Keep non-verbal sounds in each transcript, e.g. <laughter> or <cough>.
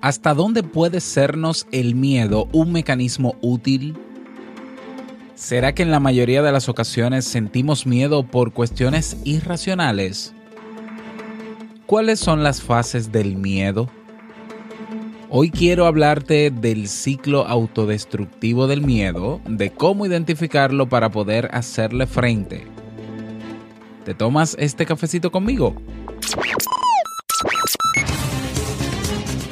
¿Hasta dónde puede sernos el miedo un mecanismo útil? ¿Será que en la mayoría de las ocasiones sentimos miedo por cuestiones irracionales? ¿Cuáles son las fases del miedo? Hoy quiero hablarte del ciclo autodestructivo del miedo, de cómo identificarlo para poder hacerle frente. ¿Te tomas este cafecito conmigo?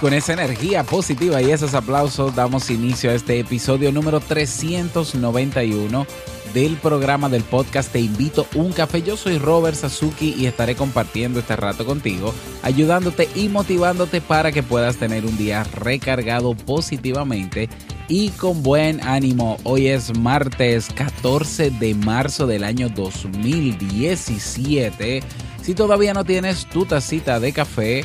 Con esa energía positiva y esos aplausos damos inicio a este episodio número 391 del programa del podcast Te invito un café. Yo soy Robert Sasuki y estaré compartiendo este rato contigo, ayudándote y motivándote para que puedas tener un día recargado positivamente y con buen ánimo. Hoy es martes 14 de marzo del año 2017. Si todavía no tienes tu tacita de café,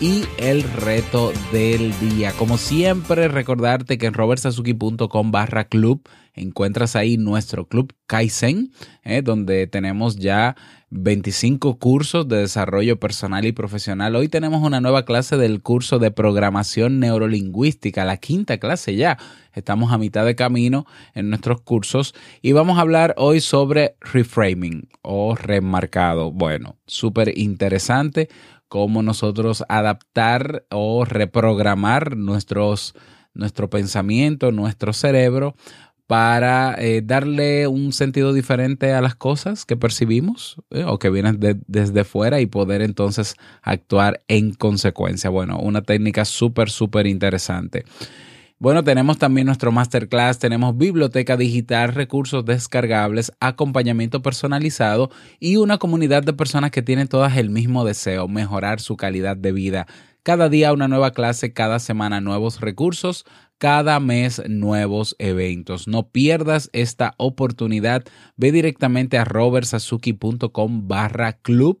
y el reto del día. Como siempre, recordarte que en robertsazuki.com barra club encuentras ahí nuestro club Kaizen, eh, donde tenemos ya 25 cursos de desarrollo personal y profesional. Hoy tenemos una nueva clase del curso de programación neurolingüística, la quinta clase ya. Estamos a mitad de camino en nuestros cursos y vamos a hablar hoy sobre reframing o remarcado. Bueno, súper interesante cómo nosotros adaptar o reprogramar nuestros, nuestro pensamiento, nuestro cerebro para eh, darle un sentido diferente a las cosas que percibimos eh, o que vienen desde fuera y poder entonces actuar en consecuencia. Bueno, una técnica súper, súper interesante. Bueno, tenemos también nuestro masterclass, tenemos biblioteca digital, recursos descargables, acompañamiento personalizado y una comunidad de personas que tienen todas el mismo deseo, mejorar su calidad de vida. Cada día una nueva clase, cada semana nuevos recursos, cada mes nuevos eventos. No pierdas esta oportunidad. Ve directamente a robertsazuki.com barra club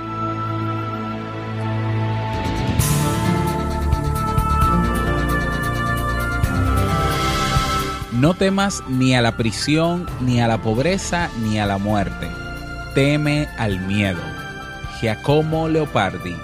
No temas ni a la prisión, ni a la pobreza, ni a la muerte. Teme al miedo. Giacomo Leopardi.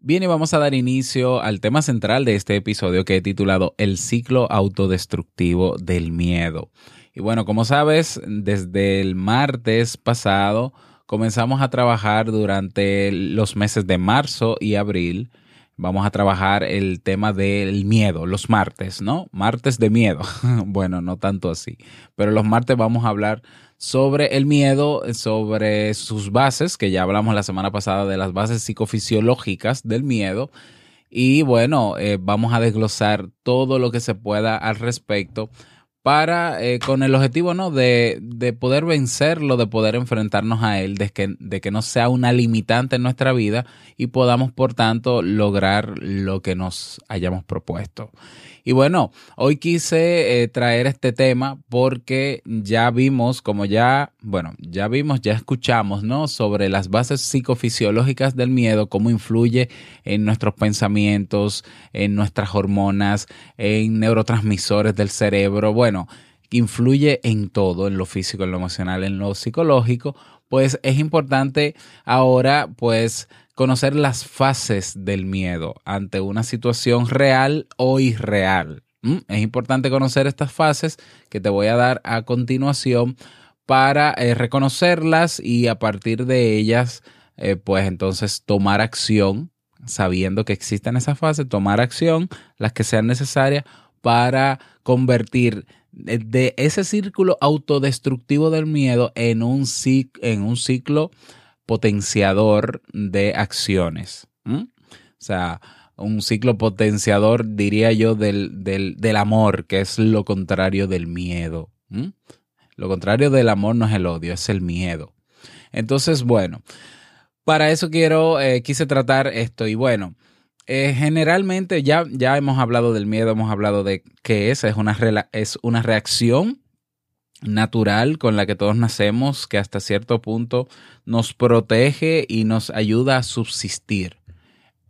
Bien, y vamos a dar inicio al tema central de este episodio que he titulado El ciclo autodestructivo del miedo. Y bueno, como sabes, desde el martes pasado comenzamos a trabajar durante los meses de marzo y abril. Vamos a trabajar el tema del miedo, los martes, ¿no? Martes de miedo. <laughs> bueno, no tanto así, pero los martes vamos a hablar sobre el miedo, sobre sus bases, que ya hablamos la semana pasada de las bases psicofisiológicas del miedo. Y bueno, eh, vamos a desglosar todo lo que se pueda al respecto para, eh, con el objetivo, ¿no? De, de, poder vencerlo, de poder enfrentarnos a él, de que, de que no sea una limitante en nuestra vida y podamos, por tanto, lograr lo que nos hayamos propuesto. Y bueno, hoy quise eh, traer este tema porque ya vimos, como ya, bueno, ya vimos, ya escuchamos, ¿no? Sobre las bases psicofisiológicas del miedo, cómo influye en nuestros pensamientos, en nuestras hormonas, en neurotransmisores del cerebro. Bueno, influye en todo, en lo físico, en lo emocional, en lo psicológico, pues es importante ahora, pues, conocer las fases del miedo ante una situación real o irreal. Es importante conocer estas fases que te voy a dar a continuación para eh, reconocerlas y a partir de ellas, eh, pues entonces tomar acción, sabiendo que existen esas fases, tomar acción, las que sean necesarias para convertir de ese círculo autodestructivo del miedo en un, en un ciclo potenciador de acciones. O sea, un ciclo potenciador, diría yo, del, del, amor, que es lo contrario del miedo. Lo contrario del amor no es el odio, es el miedo. Entonces, bueno, para eso quiero, eh, quise tratar esto. Y bueno, eh, generalmente ya, ya hemos hablado del miedo, hemos hablado de qué es, es una, es una reacción natural con la que todos nacemos, que hasta cierto punto nos protege y nos ayuda a subsistir.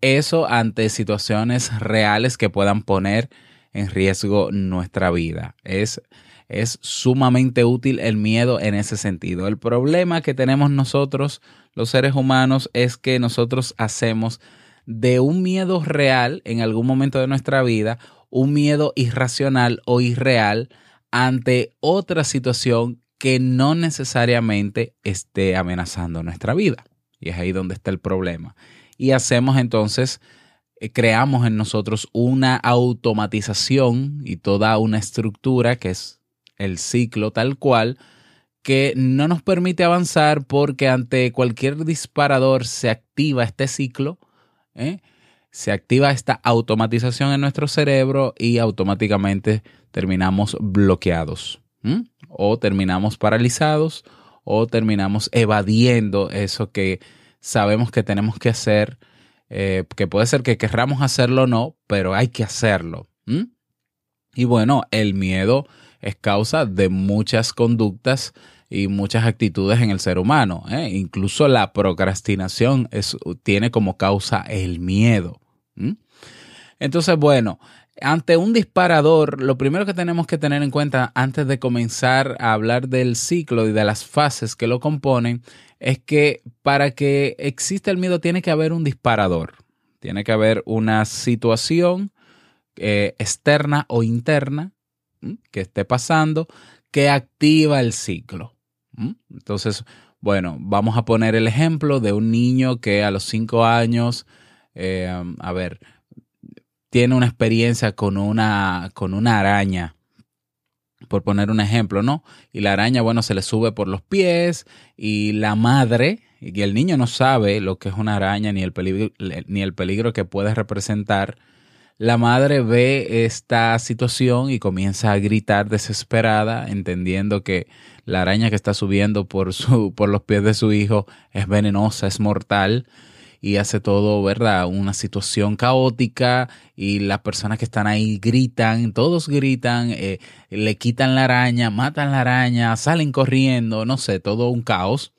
Eso ante situaciones reales que puedan poner en riesgo nuestra vida. Es, es sumamente útil el miedo en ese sentido. El problema que tenemos nosotros, los seres humanos, es que nosotros hacemos de un miedo real en algún momento de nuestra vida un miedo irracional o irreal ante otra situación que no necesariamente esté amenazando nuestra vida. Y es ahí donde está el problema. Y hacemos entonces, eh, creamos en nosotros una automatización y toda una estructura que es el ciclo tal cual, que no nos permite avanzar porque ante cualquier disparador se activa este ciclo, ¿eh? Se activa esta automatización en nuestro cerebro y automáticamente terminamos bloqueados o terminamos paralizados o terminamos evadiendo eso que sabemos que tenemos que hacer, eh, que puede ser que querramos hacerlo o no, pero hay que hacerlo. Y bueno, el miedo es causa de muchas conductas y muchas actitudes en el ser humano. ¿eh? Incluso la procrastinación tiene como causa el miedo. Entonces, bueno, ante un disparador, lo primero que tenemos que tener en cuenta antes de comenzar a hablar del ciclo y de las fases que lo componen es que para que exista el miedo tiene que haber un disparador, tiene que haber una situación eh, externa o interna que esté pasando que activa el ciclo. Entonces, bueno, vamos a poner el ejemplo de un niño que a los cinco años, eh, a ver, tiene una experiencia con una, con una araña, por poner un ejemplo, ¿no? Y la araña, bueno, se le sube por los pies y la madre, y el niño no sabe lo que es una araña ni el peligro, ni el peligro que puede representar, la madre ve esta situación y comienza a gritar desesperada, entendiendo que la araña que está subiendo por, su, <laughs> por los pies de su hijo es venenosa, es mortal y hace todo, ¿verdad? Una situación caótica y las personas que están ahí gritan, todos gritan, eh, le quitan la araña, matan la araña, salen corriendo, no sé, todo un caos.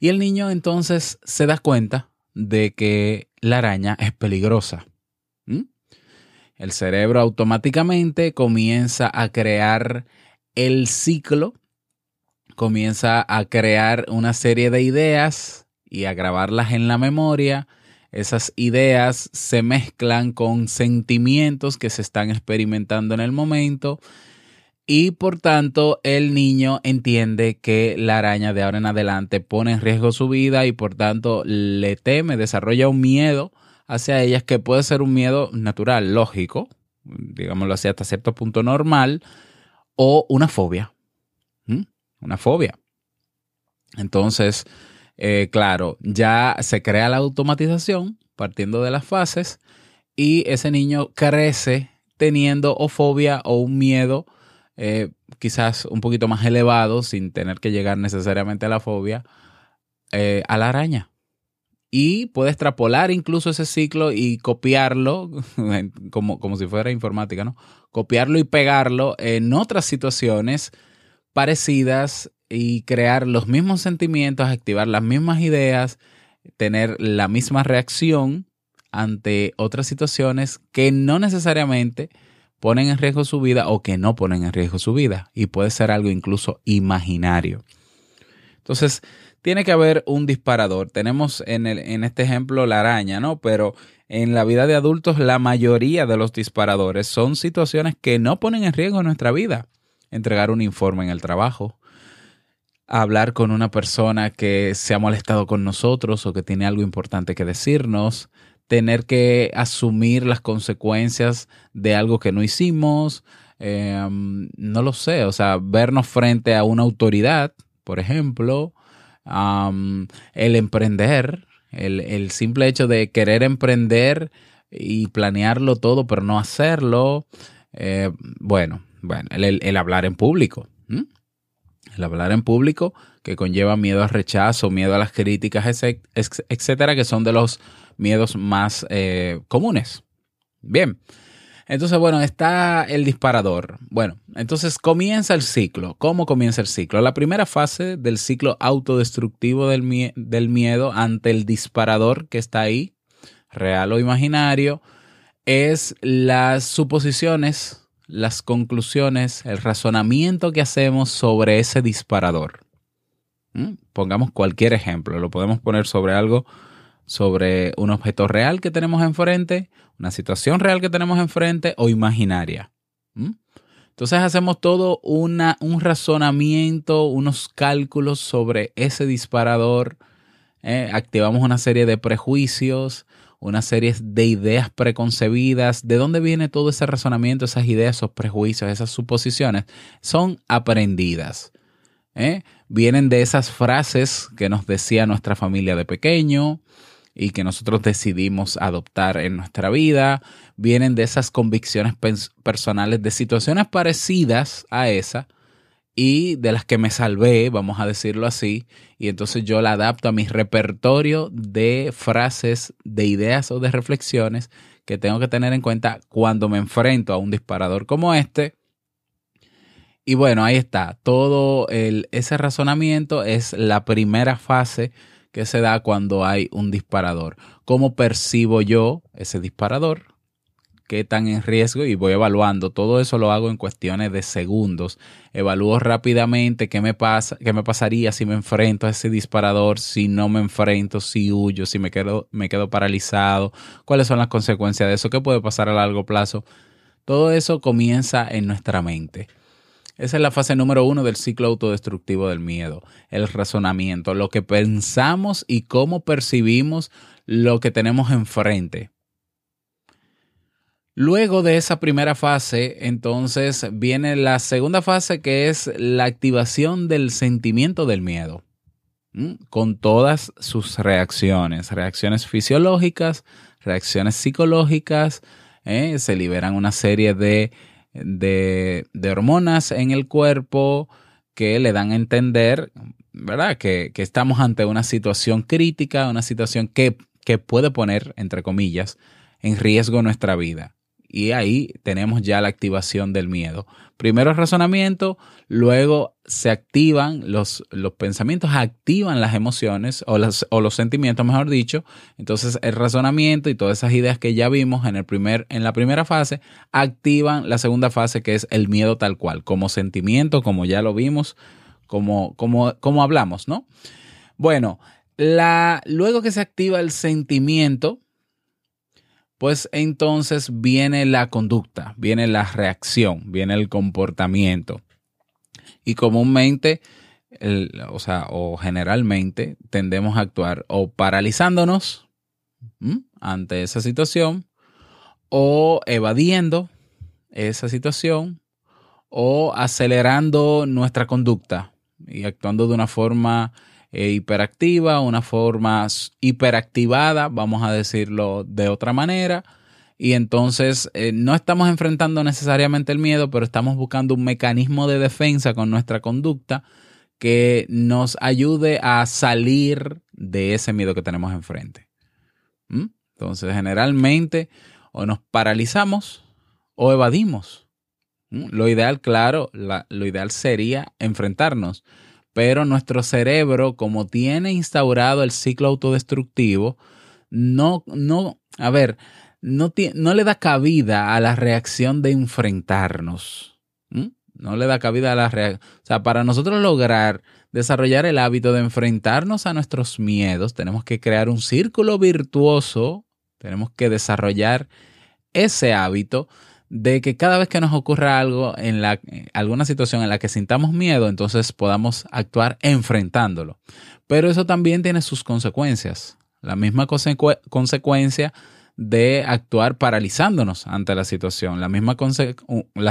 Y el niño entonces se da cuenta de que la araña es peligrosa. El cerebro automáticamente comienza a crear el ciclo, comienza a crear una serie de ideas y a grabarlas en la memoria, esas ideas se mezclan con sentimientos que se están experimentando en el momento y por tanto el niño entiende que la araña de ahora en adelante pone en riesgo su vida y por tanto le teme, desarrolla un miedo hacia ellas que puede ser un miedo natural, lógico, digámoslo así hasta cierto punto normal, o una fobia. Una fobia. Entonces, eh, claro, ya se crea la automatización partiendo de las fases y ese niño crece teniendo o fobia o un miedo eh, quizás un poquito más elevado, sin tener que llegar necesariamente a la fobia, eh, a la araña. Y puede extrapolar incluso ese ciclo y copiarlo, <laughs> como, como si fuera informática, ¿no? Copiarlo y pegarlo en otras situaciones parecidas y crear los mismos sentimientos, activar las mismas ideas, tener la misma reacción ante otras situaciones que no necesariamente ponen en riesgo su vida o que no ponen en riesgo su vida. Y puede ser algo incluso imaginario. Entonces, tiene que haber un disparador. Tenemos en, el, en este ejemplo la araña, ¿no? Pero en la vida de adultos la mayoría de los disparadores son situaciones que no ponen en riesgo nuestra vida. Entregar un informe en el trabajo, hablar con una persona que se ha molestado con nosotros o que tiene algo importante que decirnos, tener que asumir las consecuencias de algo que no hicimos, em, no lo sé, o sea, vernos frente a una autoridad, por ejemplo, el emprender, el, simple hecho de querer emprender y planearlo todo, pero no hacerlo, eh, bueno, bueno, el, hablar en público. El hablar en público que conlleva miedo al rechazo, miedo a las críticas, etcétera, que son de los miedos más eh, comunes. Bien. Entonces, bueno, está el disparador. Bueno, entonces comienza el ciclo. ¿Cómo comienza el ciclo? La primera fase del ciclo autodestructivo del, del miedo ante el disparador que está ahí, real o imaginario, es las suposiciones, las conclusiones, el razonamiento que hacemos sobre ese disparador. ¿Mm? Pongamos cualquier ejemplo, lo podemos poner sobre algo sobre un objeto real que tenemos enfrente, una situación real que tenemos enfrente o imaginaria. Entonces hacemos todo una, un razonamiento, unos cálculos sobre ese disparador, ¿eh? activamos una serie de prejuicios, una serie de ideas preconcebidas. ¿De dónde viene todo ese razonamiento, esas ideas, esos prejuicios, esas suposiciones? Son aprendidas. ¿eh? Vienen de esas frases que nos decía nuestra familia de pequeño, y que nosotros decidimos adoptar en nuestra vida, vienen de esas convicciones personales de situaciones parecidas a esa y de las que me salvé, vamos a decirlo así, y entonces yo la adapto a mi repertorio de frases, de ideas o de reflexiones que tengo que tener en cuenta cuando me enfrento a un disparador como este. Y bueno, ahí está, todo el, ese razonamiento es la primera fase que se da cuando hay un disparador. ¿Cómo percibo yo ese disparador? ¿Qué tan en riesgo? Y voy evaluando. Todo eso lo hago en cuestiones de segundos. Evalúo rápidamente qué me pasa, qué me pasaría si me enfrento a ese disparador, si no me enfrento, si huyo, si me quedo, me quedo paralizado, cuáles son las consecuencias de eso, qué puede pasar a largo plazo. Todo eso comienza en nuestra mente. Esa es la fase número uno del ciclo autodestructivo del miedo, el razonamiento, lo que pensamos y cómo percibimos lo que tenemos enfrente. Luego de esa primera fase, entonces viene la segunda fase que es la activación del sentimiento del miedo, con todas sus reacciones, reacciones fisiológicas, reacciones psicológicas, ¿eh? se liberan una serie de de, hormonas en el cuerpo que le dan a entender, ¿verdad? Que, estamos ante una situación crítica, una situación que, que puede poner, entre comillas, en riesgo nuestra vida. Y ahí tenemos ya la activación del miedo. Primero el razonamiento, luego se activan los, los pensamientos, activan las emociones o, o los sentimientos, mejor dicho. Entonces el razonamiento y todas esas ideas que ya vimos en, el primer, en la primera fase activan la segunda fase que es el miedo tal cual, como sentimiento, como ya lo vimos, como, como, como hablamos, ¿no? Bueno, la, luego que se activa el sentimiento, pues entonces viene la conducta, viene la reacción, viene el comportamiento. Y comúnmente, o sea, o generalmente tendemos a actuar o paralizándonos ante esa situación, o evadiendo esa situación, o acelerando nuestra conducta y actuando de una forma eh, hiperactiva, una forma hiperactivada, vamos a decirlo de otra manera, y entonces eh, no estamos enfrentando necesariamente el miedo, pero estamos buscando un mecanismo de defensa con nuestra conducta que nos ayude a salir de ese miedo que tenemos enfrente. ¿Mm? Entonces, generalmente o nos paralizamos o evadimos. ¿Mm? Lo ideal, claro, lo ideal sería enfrentarnos, pero nuestro cerebro, como tiene instaurado el ciclo autodestructivo, no, no, a ver, no, le da cabida a la reacción de enfrentarnos. No le da cabida a la reacción. O sea, para nosotros lograr desarrollar el hábito de enfrentarnos a nuestros miedos, tenemos que crear un círculo virtuoso, tenemos que desarrollar ese hábito de que cada vez que nos ocurra algo en la alguna situación en la que sintamos miedo, entonces podamos actuar enfrentándolo. Pero eso también tiene sus consecuencias. La misma consecuencia de actuar paralizándonos ante la situación, las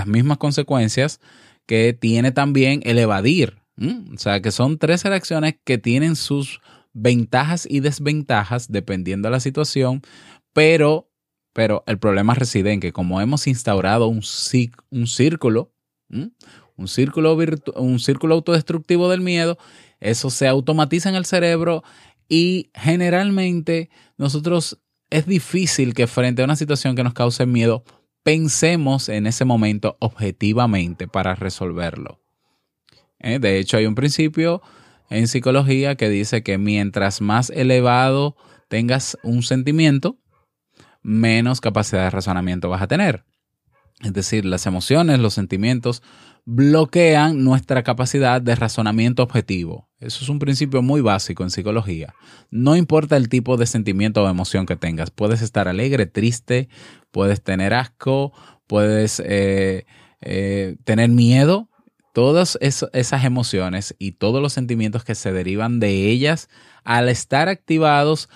mismas consecuencias que tiene también el evadir. O sea, que son tres reacciones que tienen sus ventajas y desventajas dependiendo de la situación, pero pero el problema reside en que como hemos instaurado un, un círculo, un círculo, un círculo autodestructivo del miedo, eso se automatiza en el cerebro y generalmente nosotros es difícil que frente a una situación que nos cause miedo pensemos en ese momento objetivamente para resolverlo. ¿Eh? De hecho, hay un principio en psicología que dice que mientras más elevado tengas un sentimiento, menos capacidad de razonamiento vas a tener. Es decir, las emociones, los sentimientos bloquean nuestra capacidad de razonamiento objetivo. Eso es un principio muy básico en psicología. No importa el tipo de sentimiento o emoción que tengas. Puedes estar alegre, triste, puedes tener asco, puedes eh, eh, tener miedo. Todas esas emociones y todos los sentimientos que se derivan de ellas, al estar activados,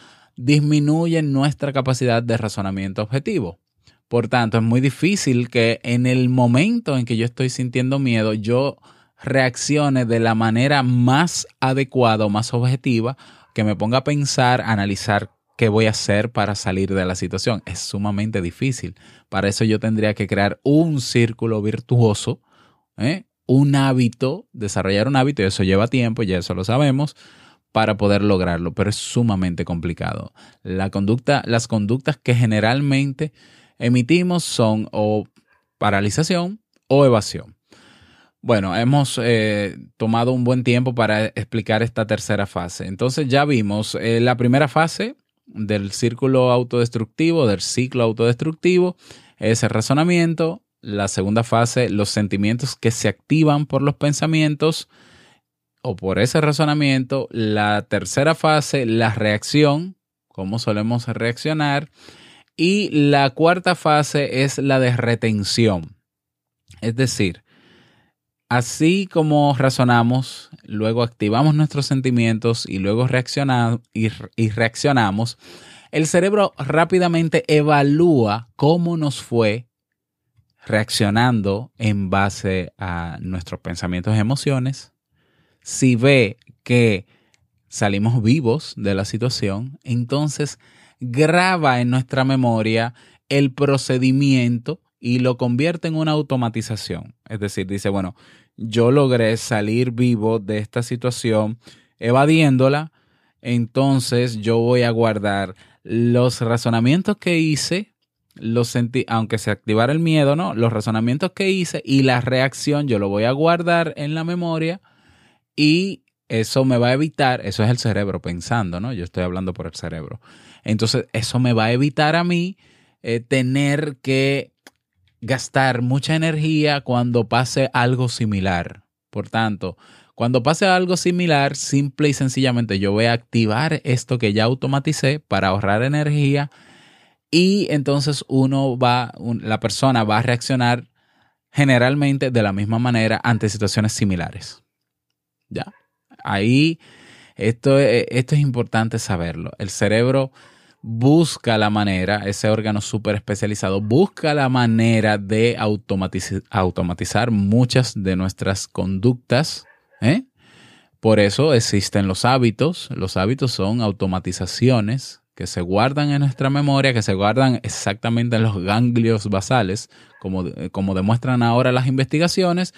disminuyen nuestra capacidad de razonamiento objetivo. Por tanto, es muy difícil que en el momento en que yo estoy sintiendo miedo, yo reaccione de la manera más adecuada o más objetiva, que me ponga a pensar, analizar qué voy a hacer para salir de la situación. Es sumamente difícil. Para eso yo tendría que crear un círculo virtuoso, ¿eh? un hábito, desarrollar un hábito, y eso lleva tiempo, ya eso lo sabemos, para poder lograrlo, pero es sumamente complicado. La conducta, las conductas que generalmente emitimos son o paralización o evasión. Bueno, hemos eh, tomado un buen tiempo para explicar esta tercera fase. Entonces ya vimos eh, la primera fase del círculo autodestructivo, del ciclo autodestructivo, es el razonamiento. La segunda fase, los sentimientos que se activan por los pensamientos o por ese razonamiento. La tercera fase, la reacción, cómo solemos reaccionar. Y la cuarta fase es la de retención. Es decir, así como razonamos, luego activamos nuestros sentimientos y luego reaccionamos, y, y reaccionamos, el cerebro rápidamente evalúa cómo nos fue reaccionando en base a nuestros pensamientos y emociones, si ve que salimos vivos de la situación, entonces graba en nuestra memoria el procedimiento y lo convierte en una automatización. Es decir, dice, bueno, yo logré salir vivo de esta situación evadiéndola, entonces yo voy a guardar los razonamientos que hice, los sentí, aunque se activara el miedo, ¿no? Los razonamientos que hice y la reacción yo lo voy a guardar en la memoria y eso me va a evitar, eso es el cerebro pensando, ¿no? Yo estoy hablando por el cerebro. Entonces, eso me va a evitar a mí eh, tener que gastar mucha energía cuando pase algo similar. Por tanto, cuando pase algo similar, simple y sencillamente yo voy a activar esto que ya automaticé para ahorrar energía y entonces uno va, la persona va a reaccionar generalmente de la misma manera ante situaciones similares. ¿Ya? Ahí, esto, esto es importante saberlo. El cerebro busca la manera, ese órgano súper especializado, busca la manera de automatizar, muchas de nuestras conductas. ¿eh? Por eso existen los hábitos. Los hábitos son automatizaciones que se guardan en nuestra memoria, que se guardan exactamente en los ganglios basales, como, como demuestran ahora las investigaciones.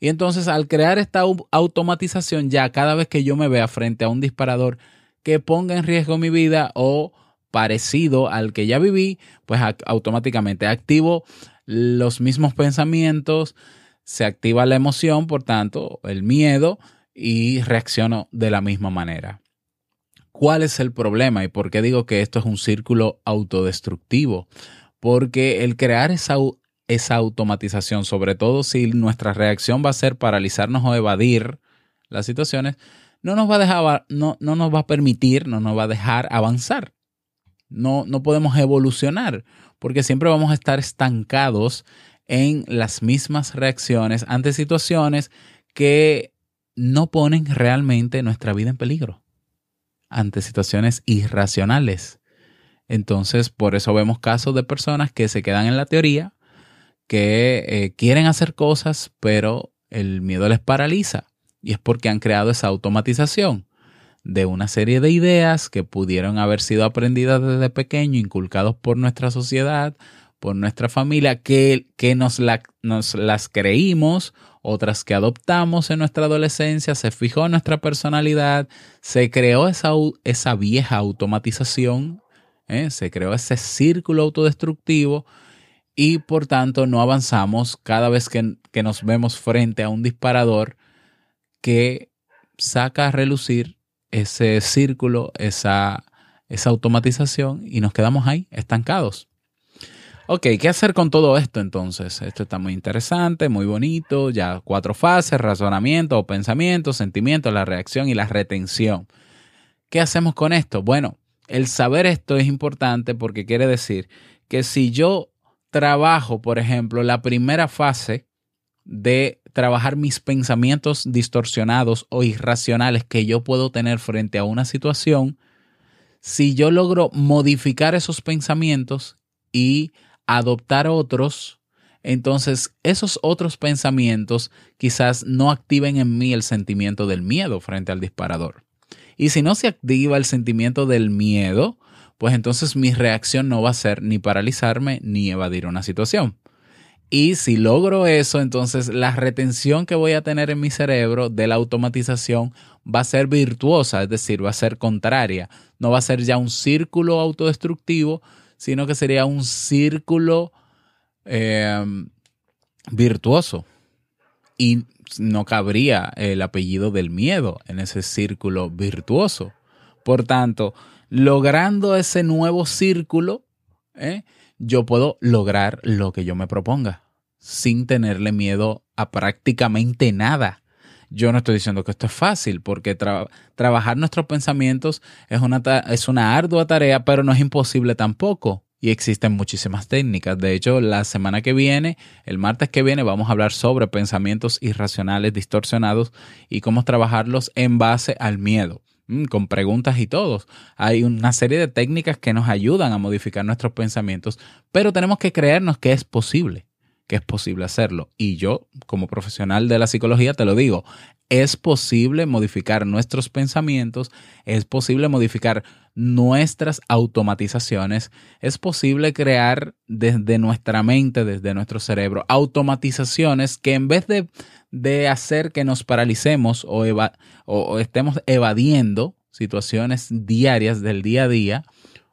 Y entonces al crear esta automatización, ya cada vez que yo me vea frente a un disparador que ponga en riesgo mi vida o parecido al que ya viví, pues automáticamente activo los mismos pensamientos, se activa la emoción, por tanto, el miedo y reacciono de la misma manera. ¿Cuál es el problema y por qué digo que esto es un círculo autodestructivo? Porque el crear esa, esa automatización, sobre todo si nuestra reacción va a ser paralizarnos o evadir las situaciones, no nos va a dejar, no, no nos va a permitir, no nos va a dejar avanzar. No, no podemos evolucionar porque siempre vamos a estar estancados en las mismas reacciones ante situaciones que no ponen realmente nuestra vida en peligro, ante situaciones irracionales. Entonces, por eso vemos casos de personas que se quedan en la teoría, que eh, quieren hacer cosas, pero el miedo les paraliza. Y es porque han creado esa automatización de una serie de ideas que pudieron haber sido aprendidas desde pequeño, inculcados por nuestra sociedad, por nuestra familia, que, que nos, las creímos, otras que adoptamos en nuestra adolescencia, se fijó nuestra personalidad, se creó esa, esa vieja automatización, ¿eh? se creó ese círculo autodestructivo y por tanto no avanzamos cada vez que, que nos vemos frente a un disparador que saca a relucir ese círculo, esa, esa automatización y nos quedamos ahí, estancados. Ok, ¿qué hacer con todo esto entonces? Esto está muy interesante, muy bonito, ya cuatro fases, razonamiento o pensamiento, sentimiento, la reacción y la retención. ¿Qué hacemos con esto? Bueno, el saber esto es importante porque quiere decir que si yo trabajo, por ejemplo, la primera fase de trabajar mis pensamientos distorsionados o irracionales que yo puedo tener frente a una situación, si yo logro modificar esos pensamientos y adoptar otros, entonces esos otros pensamientos quizás no activen en mí el sentimiento del miedo frente al disparador. Y si no se activa el sentimiento del miedo, pues entonces mi reacción no va a ser ni paralizarme ni evadir una situación. Y si logro eso, entonces la retención que voy a tener en mi cerebro de la automatización va a ser virtuosa, es decir, va a ser contraria. No va a ser ya un círculo autodestructivo, sino que sería un círculo em, virtuoso. Y no cabría el apellido del miedo en ese círculo virtuoso. Por tanto, logrando ese nuevo círculo, ¿eh? yo puedo lograr lo que yo me proponga sin tenerle miedo a prácticamente nada. Yo no estoy diciendo que esto es fácil, porque trabajar nuestros pensamientos es una, es una ardua tarea, pero no es imposible tampoco. Y existen muchísimas técnicas. De hecho, la semana que viene, el martes que viene, vamos a hablar sobre pensamientos irracionales distorsionados y cómo trabajarlos en base al miedo con preguntas y todos. Hay una serie de técnicas que nos ayudan a modificar nuestros pensamientos, pero tenemos que creernos que es posible que es posible hacerlo. Y yo, como profesional de la psicología, te lo digo, es posible modificar nuestros pensamientos, es posible modificar nuestras automatizaciones, es posible crear desde nuestra mente, desde nuestro cerebro, automatizaciones que en vez de, de hacer que nos paralicemos o, o estemos evadiendo situaciones diarias del día a día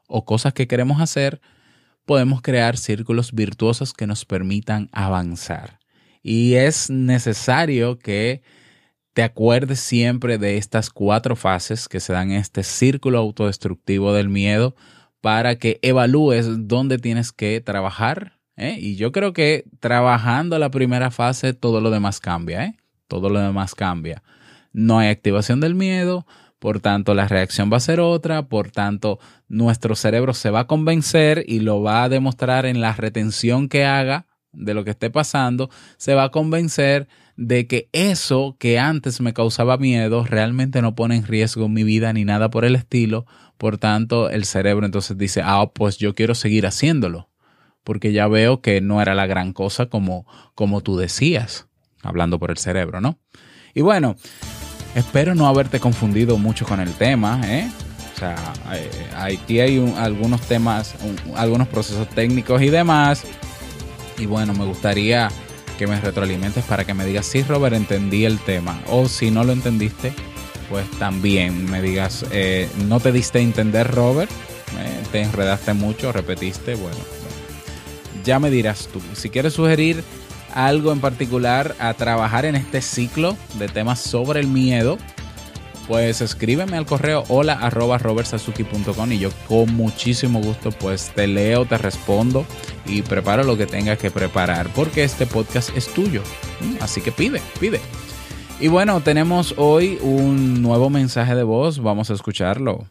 o cosas que queremos hacer, podemos crear círculos virtuosos que nos permitan avanzar. Y es necesario que te acuerdes siempre de estas cuatro fases que se dan en este círculo autodestructivo del miedo para que evalúes dónde tienes que trabajar. ¿eh? Y yo creo que trabajando la primera fase todo lo demás cambia. ¿eh? Todo lo demás cambia. No hay activación del miedo, por tanto la reacción va a ser otra, por tanto nuestro cerebro se va a convencer y lo va a demostrar en la retención que haga de lo que esté pasando, se va a convencer de que eso que antes me causaba miedo realmente no pone en riesgo mi vida ni nada por el estilo. Por tanto, el cerebro entonces dice, ah, pues yo quiero seguir haciéndolo, porque ya veo que no era la gran cosa como, como tú decías, hablando por el cerebro, ¿no? Y bueno, Espero no haberte confundido mucho con el tema, ¿eh? O sea, aquí hay algunos temas, algunos procesos técnicos y demás. Y bueno, me gustaría que me retroalimentes para que me digas si Robert entendí el tema o si no lo entendiste, pues también me digas, eh, no te diste a entender Robert, eh, te enredaste mucho, repetiste, bueno, ya me dirás tú. Si quieres sugerir algo en particular a trabajar en este ciclo de temas sobre el miedo, pues escríbeme al correo hola arroba y yo con muchísimo gusto pues te leo, te respondo y preparo lo que tengas que preparar porque este podcast es tuyo. Así que pide, pide. Y bueno, tenemos hoy un nuevo mensaje de voz, vamos a escucharlo.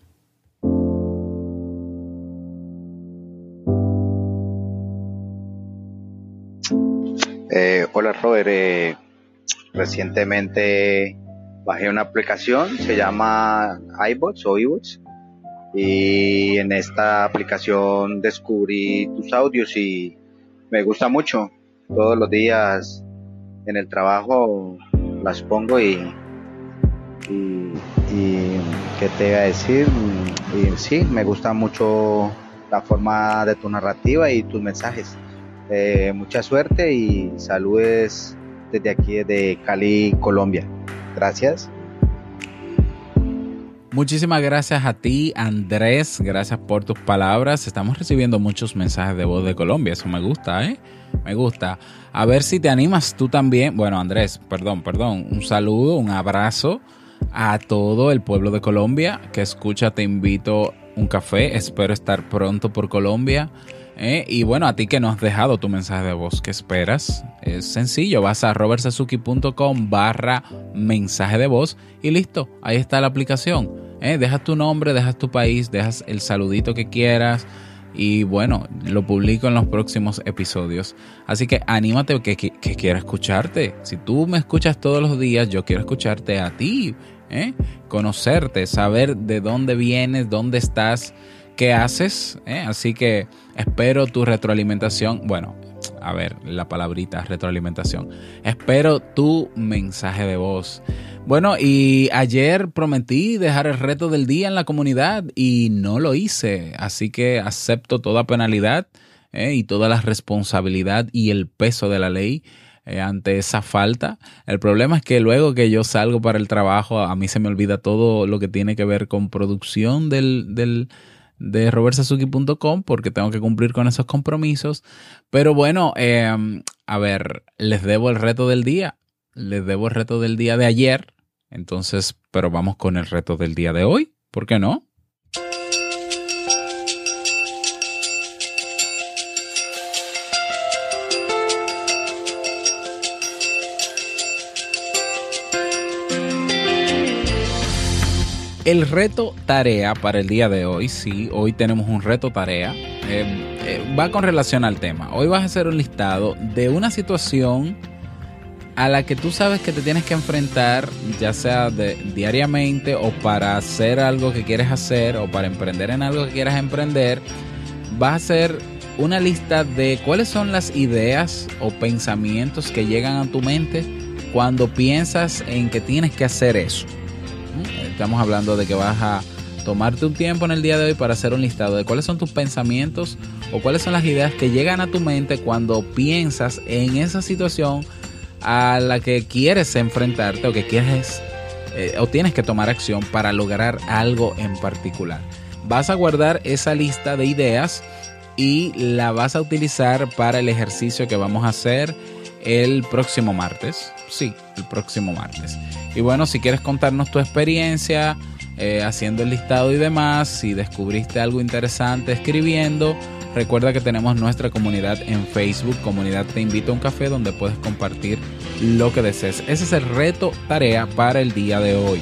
Eh, hola Robert, eh, recientemente bajé una aplicación, se llama iBots o iBots, y en esta aplicación descubrí tus audios y me gusta mucho. Todos los días en el trabajo las pongo y, y, ¿qué te iba a decir? Y sí, me gusta mucho la forma de tu narrativa y tus mensajes. Eh, mucha suerte y saludes desde aquí, de Cali, Colombia. Gracias. Muchísimas gracias a ti, Andrés. Gracias por tus palabras. Estamos recibiendo muchos mensajes de voz de Colombia. Eso me gusta, ¿eh? Me gusta. A ver si te animas tú también. Bueno, Andrés, perdón, perdón. Un saludo, un abrazo a todo el pueblo de Colombia que escucha. Te invito un café. Espero estar pronto por Colombia. ¿Eh? Y bueno, a ti que no has dejado tu mensaje de voz, ¿qué esperas? Es sencillo, vas a robertsazuki.com barra mensaje de voz y listo, ahí está la aplicación. ¿eh? Dejas tu nombre, dejas tu país, dejas el saludito que quieras y bueno, lo publico en los próximos episodios. Así que anímate que, que, quiero escucharte. Si tú me escuchas todos los días, yo quiero escucharte a ti, ¿eh? conocerte, saber de dónde vienes, dónde estás qué haces. ¿eh? Así que espero tu retroalimentación. Bueno, a ver, la palabrita retroalimentación. Espero tu mensaje de voz. Bueno, y ayer prometí dejar el reto del día en la comunidad y no lo hice. Así que acepto toda penalidad ¿eh? y toda la responsabilidad y el peso de la ley. Eh, ante esa falta. El problema es que luego que yo salgo para el trabajo, a mí se me olvida todo lo que tiene que ver con producción del, del, de robertsazuki.com porque tengo que cumplir con esos compromisos. Pero bueno, em, a ver, les debo el reto del día. Les debo el reto del día de ayer. Entonces, pero vamos con el reto del día de hoy. ¿Por qué no? El reto tarea para el día de hoy, sí, hoy tenemos un reto tarea, eh, eh, va con relación al tema. Hoy vas a hacer un listado de una situación a la que tú sabes que te tienes que enfrentar, ya sea diariamente o para hacer algo que quieres hacer o para emprender en algo que quieras emprender. Vas a hacer una lista de cuáles son las ideas o pensamientos que llegan a tu mente cuando piensas en que tienes que hacer eso. Estamos hablando de que vas a tomarte un tiempo en el día de hoy para hacer un listado de cuáles son tus pensamientos o cuáles son las ideas que llegan a tu mente cuando piensas en esa situación a la que quieres enfrentarte o que quieres eh, o tienes que tomar acción para lograr algo en particular. Vas a guardar esa lista de ideas y la vas a utilizar para el ejercicio que vamos a hacer el próximo martes. Sí, el próximo martes. Y bueno, si quieres contarnos tu experiencia eh, haciendo el listado y demás, si descubriste algo interesante escribiendo, recuerda que tenemos nuestra comunidad en Facebook, comunidad Te Invito a un Café, donde puedes compartir lo que desees. Ese es el reto tarea para el día de hoy.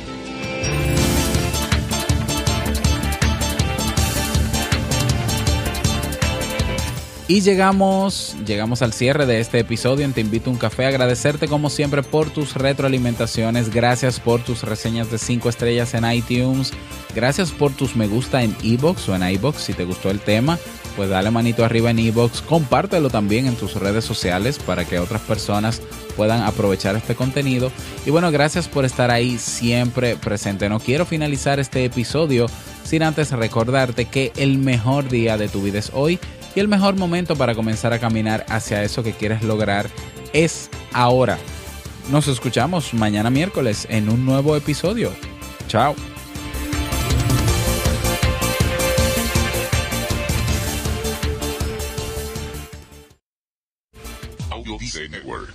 Y llegamos, llegamos al cierre de este episodio en Te Invito a un Café. Agradecerte como siempre por tus retroalimentaciones. Gracias por tus reseñas de 5 estrellas en iTunes. Gracias por tus me gusta en iBox o en iBox si te gustó el tema. Pues dale manito arriba en iBox. Compártelo también en tus redes sociales para que otras personas puedan aprovechar este contenido. Y bueno, gracias por estar ahí siempre presente. No quiero finalizar este episodio sin antes recordarte que el mejor día de tu vida es hoy y el mejor momento para comenzar a caminar hacia eso que quieres lograr es ahora. Nos escuchamos mañana miércoles en un nuevo episodio. Chao. Audio Network.